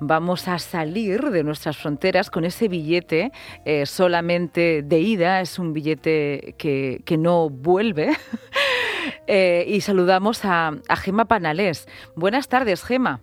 Vamos a salir de nuestras fronteras con ese billete eh, solamente de ida, es un billete que, no vuelve. Eh, y saludamos a, a Gema Panalés. Buenas tardes, Gema.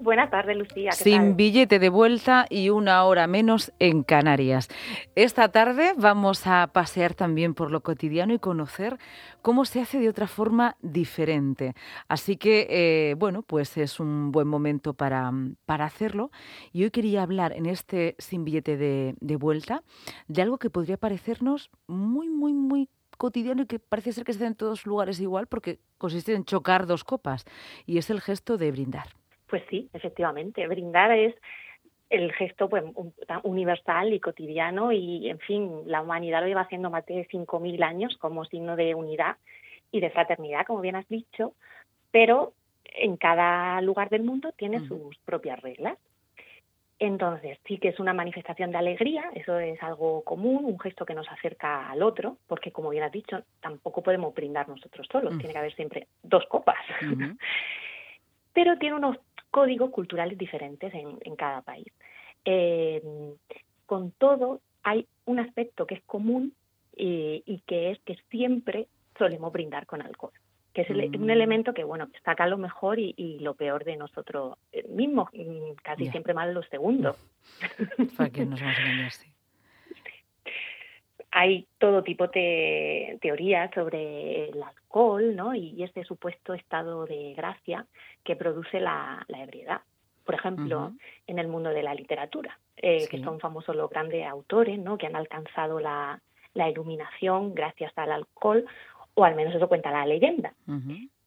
Buenas tardes, Lucía. Sin billete de vuelta y una hora menos en Canarias. Esta tarde vamos a pasear también por lo cotidiano y conocer cómo se hace de otra forma diferente. Así que, eh, bueno, pues es un buen momento para, para, hacerlo. Y hoy quería hablar en este Sin billete de, de vuelta de algo que podría parecernos muy, muy, muy cotidiano y que parece ser que se da en todos lugares igual porque consiste en chocar dos copas y es el gesto de brindar. Pues sí, efectivamente. Brindar es el gesto pues, universal y cotidiano y, en fin, la humanidad lo lleva haciendo más de 5.000 años como signo de unidad y de fraternidad, como bien has dicho, pero en cada lugar del mundo tiene sus propias reglas. Entonces, sí que es una manifestación de alegría, eso es algo común, un gesto que nos acerca al otro, porque como bien has dicho, tampoco podemos brindar nosotros solos, tiene que haber siempre dos copas. Pero tiene unos códigos culturales diferentes en, cada país. Eh, con todo, hay un aspecto que es común eh, y que es que siempre solemos brindar con alcohol que es un mm. elemento que, bueno, saca lo mejor y, lo peor de nosotros mismos, mm, casi siempre mal los segundos. ¿Para qué nos vamos a engañar, hay todo tipo de teorías sobre el alcohol ¿no? y ese supuesto estado de gracia que produce la, ebriedad. Por ejemplo, en el mundo de la literatura, eh, que son famosos los grandes autores ¿no? que han alcanzado la, iluminación gracias al alcohol, o al menos eso cuenta la leyenda.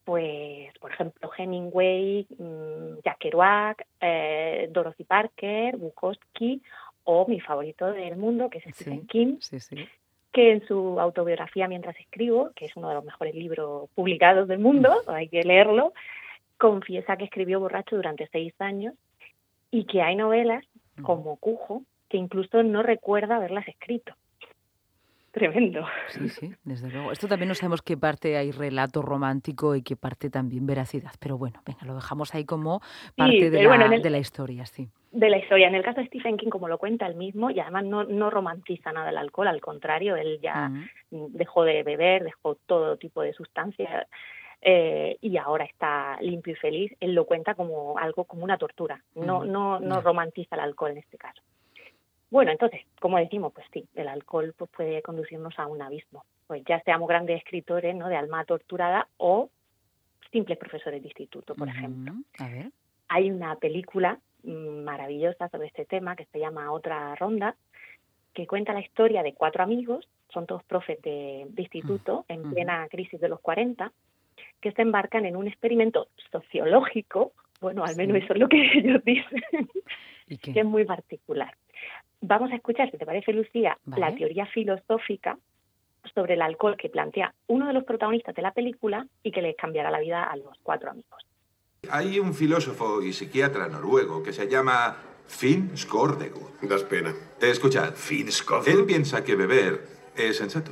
Pues, por ejemplo, Hemingway, mm, Jack Kerouac, eh, Dorothy Parker, Bukowski o mi favorito del mundo, que es Stephen King, que en su autobiografía Mientras escribo, que es uno de los mejores libros publicados del mundo, hay que leerlo, confiesa que escribió borracho durante seis años y que hay novelas como Cujo que incluso no recuerda haberlas escrito tremendo. Sí, sí, desde luego. Esto también no sabemos qué parte hay relato romántico y qué parte también veracidad, pero bueno, venga, lo dejamos ahí como parte de, la, de la historia, sí. De la historia. En el caso de Stephen King, como lo cuenta él mismo, y además no, no romantiza nada el alcohol, al contrario, él ya dejó de beber, dejó todo tipo de sustancias. Eh, y ahora está limpio y feliz, él lo cuenta como algo como una tortura, no, no, no romantiza el alcohol en este caso. Bueno, entonces, como decimos, pues sí, el alcohol pues, puede conducirnos a un abismo. Pues ya seamos grandes escritores, ¿no? De alma torturada o simples profesores de instituto, por ejemplo. Hay una película mm, maravillosa sobre este tema que se llama Otra Ronda, que cuenta la historia de cuatro amigos, son todos profes de, instituto, en plena crisis de los 40, que se embarcan en un experimento sociológico, bueno, al menos eso es lo que ellos dicen, que es muy particular. Vamos a escuchar, si te parece, Lucía, la teoría filosófica sobre el alcohol que plantea uno de los protagonistas de la película y que les cambiará la vida a los cuatro amigos. Hay un filósofo y psiquiatra noruego que se llama Finn Skårdegård. Das pena. Escuchad, Finn Skårdegård. Él piensa que beber es sensato.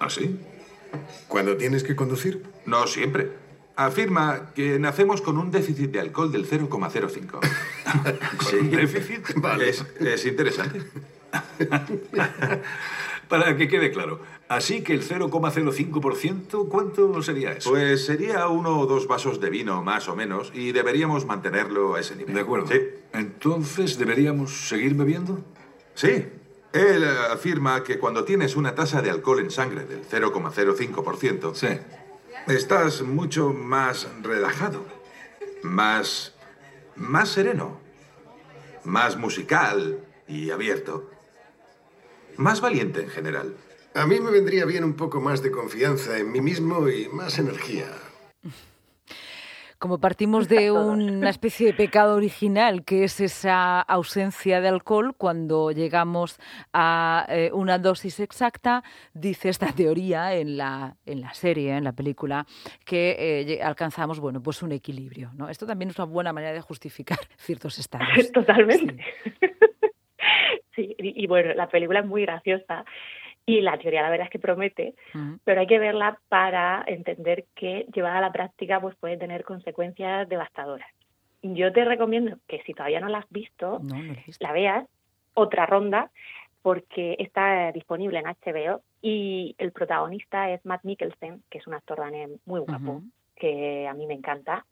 ¿Ah, sí? ¿Cuando tienes que conducir? No siempre afirma que nacemos con un déficit de alcohol del 0,05. sí, un déficit? Vale. Es, interesante. Para que quede claro, así que el 0,05%, ¿cuánto sería eso? Pues sería uno o dos vasos de vino, más o menos, y deberíamos mantenerlo a ese nivel. De acuerdo. Sí. Entonces, ¿deberíamos seguir bebiendo? Sí. Él afirma que cuando tienes una tasa de alcohol en sangre del 0,05%, sí Estás mucho más relajado, más... más sereno, más musical y abierto, más valiente en general. A mí me vendría bien un poco más de confianza en mí mismo y más energía. Como partimos de una especie de pecado original, que es esa ausencia de alcohol, cuando llegamos a eh, una dosis exacta, dice esta teoría en la, en la serie, en la película, que eh, alcanzamos bueno, pues un equilibrio. ¿no? Esto también es una buena manera de justificar ciertos estados. Totalmente. Sí. y, y bueno, la película es muy graciosa y la teoría la verdad es que promete, pero hay que verla para entender que llevada a la práctica pues puede tener consecuencias devastadoras. yo te recomiendo que si todavía no la has visto, la veas, otra ronda, porque está disponible en HBO y el protagonista es Matt Mikkelsen, que es un actor danés muy guapo, que a mí me encanta.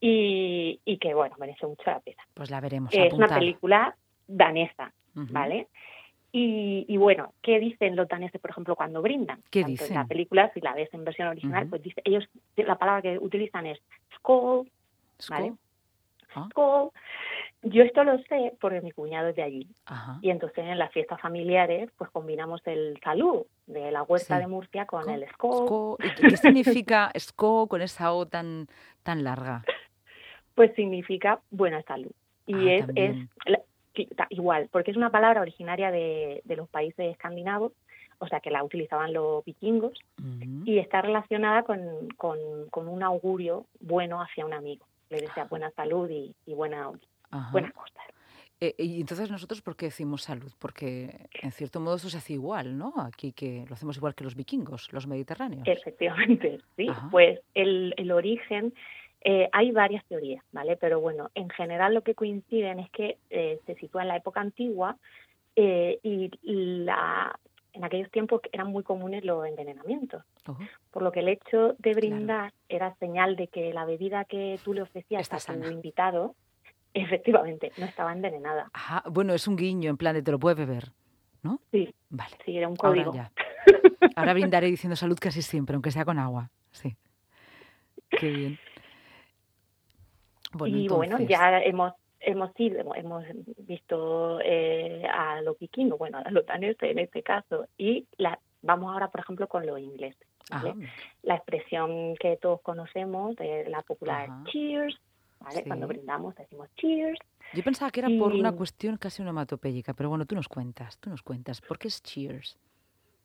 Y, y, que, bueno, merece mucho la pena. Pues la veremos. Es una película danesa, ¿vale? Y, bueno, ¿qué dicen los daneses, por ejemplo, cuando brindan? ¿Qué dicen? En la película, si la ves en versión original, pues dice, ellos, la palabra que utilizan es skol, ¿vale? Ah. Yo esto lo sé porque mi cuñado es de allí. Y entonces en las fiestas familiares, pues combinamos el salud de la huerta de Murcia con el skol. ¿Qué significa skol con esa O tan, tan larga? Pues significa buena salud. Y ah, es, es igual, porque es una palabra originaria de, los países escandinavos, o sea que la utilizaban los vikingos, y está relacionada con, con, un augurio bueno hacia un amigo. Le desea buena salud y, buena, buenas cosas. Eh, y entonces nosotros, ¿por qué decimos salud? Porque en cierto modo eso se hace igual, ¿no? Aquí que lo hacemos igual que los vikingos, los mediterráneos. Efectivamente, sí. Pues el, el origen eh, hay varias teorías, ¿vale? Pero bueno, en general lo que coinciden es que eh, se sitúa en la época antigua eh, y la, en aquellos tiempos eran muy comunes los envenenamientos. Por lo que el hecho de brindar era señal de que la bebida que tú le ofrecías a tu invitado, efectivamente, no estaba envenenada. Ajá. Bueno, es un guiño, en plan de te lo puedes beber, ¿no? Sí. Vale. Sí, era un código. Ahora, Ahora brindaré diciendo salud casi siempre, aunque sea con agua. Sí. Qué bien y bueno, ya hemos hemos ido, hemos visto eh, a los vikingos, bueno, a los daneses en este caso, y la, vamos ahora, por ejemplo, con los ingleses. La expresión que todos conocemos, de la popular cheers, ¿vale? Cuando brindamos decimos cheers. Yo pensaba que era por una cuestión casi onomatopéyica, pero bueno, tú nos cuentas, tú nos cuentas, ¿por qué es cheers?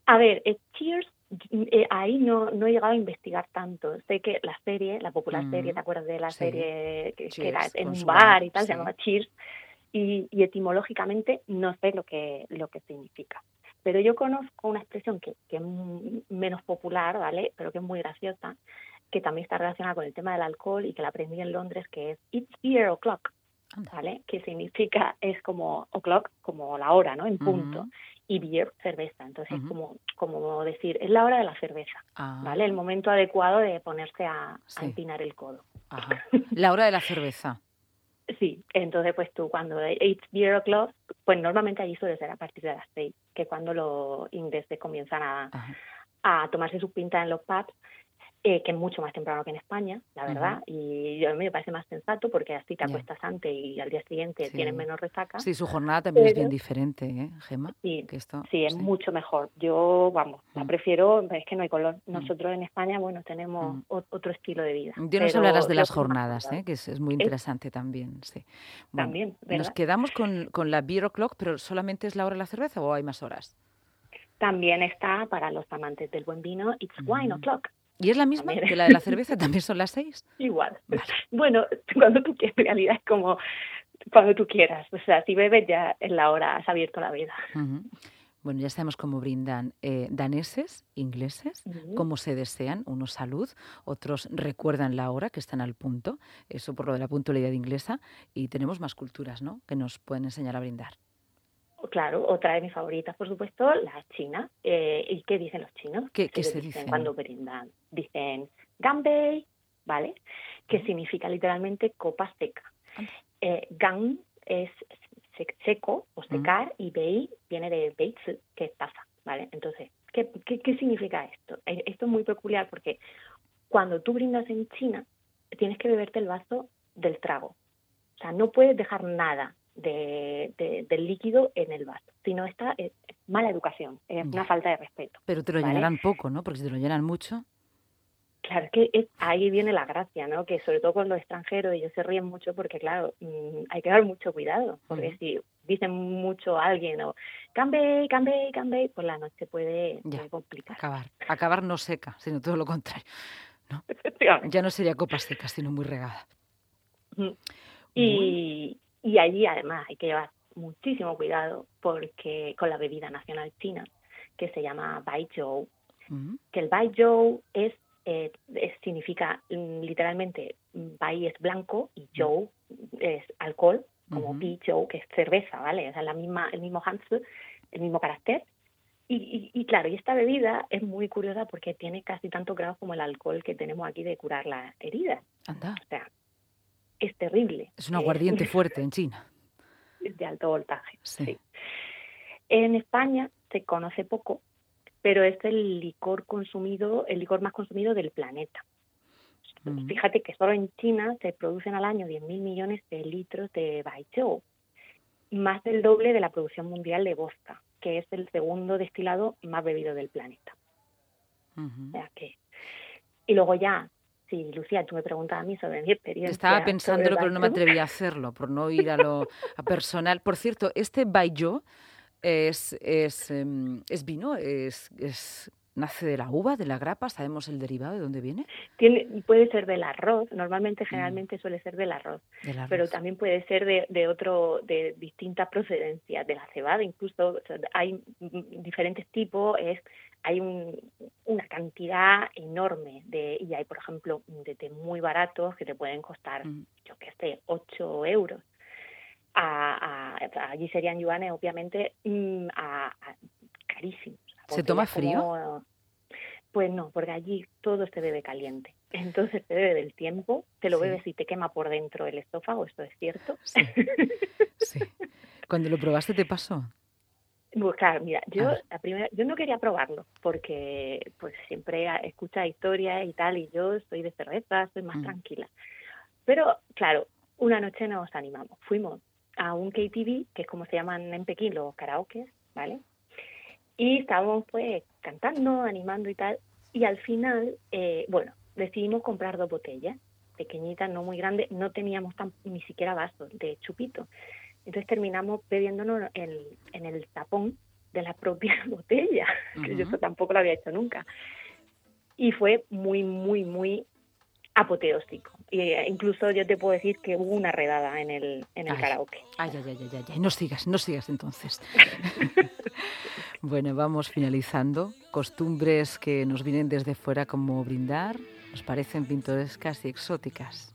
A ver, eh, cheers eh, ahí no, no he llegado a investigar tanto. Sé que la serie, la popular serie, ¿te acuerdas de la serie que, era en un bar y tal, se llamaba Cheers? Y, etimológicamente no sé lo que, lo que significa. Pero yo conozco una expresión que, que es menos popular, ¿vale? Pero que es muy graciosa, que también está relacionada con el tema del alcohol y que la aprendí en Londres, que es It's beer o'clock, ¿vale? Que significa, es como o'clock, como la hora, ¿no? En punto y beer, cerveza. Entonces, es como, como decir, es la hora de la cerveza, ah. ¿vale? El momento adecuado de ponerse a, empinar el codo. La hora de la cerveza. Sí, entonces pues tú cuando it's beer o'clock, pues normalmente allí suele ser a partir de las seis, que cuando los ingleses comienzan a, a tomarse sus pintas en los pubs eh, que es mucho más temprano que en España, la verdad, y a mí me parece más sensato porque así te acuestas antes y al día siguiente tienes menos resaca. Sí, su jornada también es bien diferente, ¿eh, Gemma? Sí, sí es mucho mejor. Yo, vamos, la mm. prefiero, es que no hay color. Mm. Nosotros en España, bueno, tenemos mm. otro estilo de vida. Yo nos hablarás de las jornadas, ¿eh? que es, muy interesante también, sí. también, Nos quedamos con, con la beer o'clock, pero ¿solamente es la hora de la cerveza o hay más horas? También está para los amantes del buen vino, it's wine o'clock. ¿Y es la misma que la de la cerveza? ¿También son las seis? Igual. Bueno, cuando tú quieras, en realidad es como cuando tú quieras. O sea, si bebes ya en la hora, has abierto la vida. Bueno, ya sabemos cómo brindan eh, daneses, ingleses, cómo se desean, unos salud, otros recuerdan la hora, que están al punto, eso por lo de la puntualidad inglesa, y tenemos más culturas, ¿no?, que nos pueden enseñar a brindar. Claro, otra de mis favoritas, por supuesto, la china. Eh, ¿Y qué dicen los chinos? ¿Qué, se dicen cuando brindan? Dicen ganbei, ¿vale? Que significa literalmente copa seca. Eh, gang es seco o secar y bei viene de beitsu, que es taza, ¿vale? Entonces, ¿qué, ¿qué, qué, significa esto? Eh, esto es muy peculiar porque cuando tú brindas en China, tienes que beberte el vaso del trago. O sea, no puedes dejar nada de, del líquido en el vaso. Si no está, es mala educación, es una falta de respeto. Pero te lo llenarán poco, ¿no? Porque si te lo llenan mucho. Claro, que es, ahí viene la gracia, ¿no? Que sobre todo con los extranjeros ellos se ríen mucho porque, claro, mm, hay que dar mucho cuidado. Porque si dicen mucho a alguien o cambe, cambe, cambe, pues la noche puede, complicar. Acabar. Acabar no seca, sino todo lo contrario. ¿no? Ya no sería copa seca, sino muy regada. Y, y allí además hay que llevar muchísimo cuidado porque con la bebida nacional china que se llama Baizhou, que el Baizhou es, eh, significa mm, literalmente Bai es blanco y Joe es alcohol, como Pi Joe, que es cerveza, ¿vale? O sea, la misma, el mismo Hans, el mismo carácter. Y, y, claro, y esta bebida es muy curiosa porque tiene casi tantos grados como el alcohol que tenemos aquí de curar la herida. Anda. O sea, es terrible. Es un aguardiente fuerte en China. De alto voltaje. Sí. sí. En España se conoce poco, pero es el licor consumido, el licor más consumido del planeta. Mm. Fíjate que solo en China se producen al año 10.000 millones de litros de baijiu, más del doble de la producción mundial de vodka, que es el segundo destilado más bebido del planeta. Uh o sea que, y luego ya, si Lucía, tú me preguntas a mí sobre mi experiencia. Estaba pensándolo, pero no me atreví a hacerlo, por no ir a lo a personal. Por cierto, este baijiu es, es, es vino, es, es nace de la uva, de la grapa, sabemos el derivado de dónde viene. Tiene, puede ser del arroz, normalmente generalmente suele ser del arroz, del arroz. pero también puede ser de, de, otro, de distinta procedencia, de la cebada, incluso o sea, hay diferentes tipos, es hay un, una cantidad enorme de y hay por ejemplo de té muy baratos que te pueden costar mm. yo qué sé 8 euros a, a, allí serían yuanes obviamente mm, a, a carísimos ¿Se toma frío? Como, pues no, porque allí todo se bebe caliente. Entonces se bebe del tiempo, te lo sí. bebes y te quema por dentro el estófago, esto es cierto. Sí. sí. Cuando lo probaste te pasó. Pues claro, mira, yo la primera, yo no quería probarlo porque pues siempre escucha historias y tal y yo soy de cerveza, soy más mm. tranquila. Pero claro, una noche nos animamos, fuimos a un KTV, que es como se llaman en Pekín los karaokes, ¿vale? Y estábamos pues cantando, animando y tal. Y al final, eh, bueno, decidimos comprar dos botellas, pequeñitas, no muy grandes. No teníamos tan, ni siquiera vasos de chupito. Entonces terminamos bebiéndonos el, en el tapón de la propia botella, uh -huh. que yo eso tampoco lo había hecho nunca. Y fue muy, muy, muy apoteósico. E incluso yo te puedo decir que hubo una redada en el, en el ay, karaoke. Ay, ay, ay, ay, ay, no sigas, no sigas entonces. bueno, vamos finalizando. Costumbres que nos vienen desde fuera como brindar, nos parecen pintorescas y exóticas.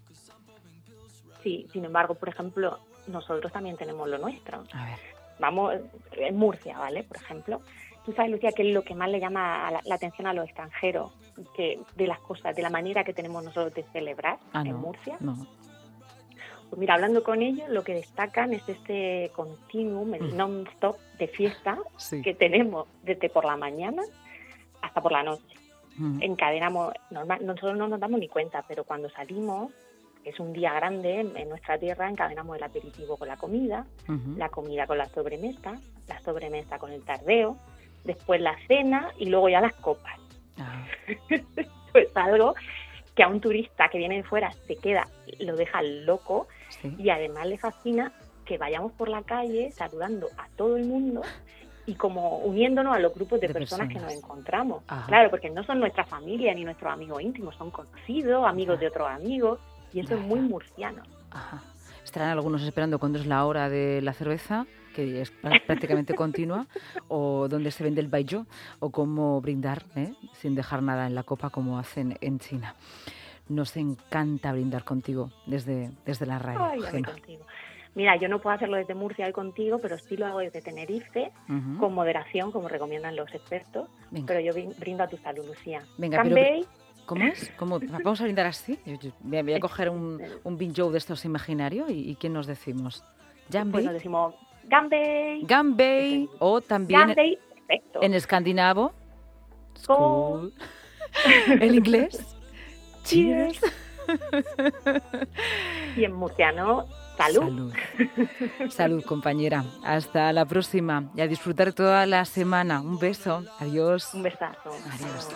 Sí, sin embargo, por ejemplo, nosotros también tenemos lo nuestro. A ver. Vamos, en Murcia, ¿vale? Por ejemplo, tú sabes, Lucía, que es lo que más le llama la, la, atención a los extranjeros, que de las cosas, de la manera que tenemos nosotros de celebrar ah, en no, Murcia. No. Pues mira, hablando con ellos, lo que destacan es este continuum, el non-stop de fiesta sí. que tenemos desde por la mañana hasta por la noche. Mm. Encadenamos, normal, nosotros no nos damos ni cuenta, pero cuando salimos, es un día grande en, en nuestra tierra, encadenamos el aperitivo con la comida, uh -huh. la comida con la sobremesa, la sobremesa con el tardeo, después la cena y luego ya las copas. Ah. pues algo que a un turista que viene de fuera se queda, lo deja loco sí. y además le fascina que vayamos por la calle saludando a todo el mundo y como uniéndonos a los grupos de, de personas, personas, que nos encontramos. Ajá. Claro, porque no son nuestra familia ni nuestros amigos íntimos, son conocidos, amigos Ajá. de otros amigos y eso Ajá. es muy murciano. Estarán algunos esperando cuando es la hora de la cerveza que es prácticamente continua, o donde se vende el baijiu, o cómo brindar ¿eh? sin dejar nada en la copa como hacen en China. Nos encanta brindar contigo desde, desde la radio. Ay. Mira, yo no puedo hacerlo desde Murcia hoy contigo, pero sí lo hago desde Tenerife, uh -huh. con moderación, como recomiendan los expertos. Venga. Pero yo brindo a tu salud, Lucía. Venga, pero... ¿Cómo es? ¿Cómo? ¿Vamos a brindar así? Voy a coger un, un binjo de estos imaginario y, y ¿qué nos decimos? Jambay. Bueno, decimos Gambay. Gambay o también Gambay, perfecto. en escandinavo. School. en inglés. Cheers. y en murciano, salud. Salud. Salud, compañera. Hasta la próxima y a disfrutar toda la semana. Un beso. Adiós. Un besazo. Adiós.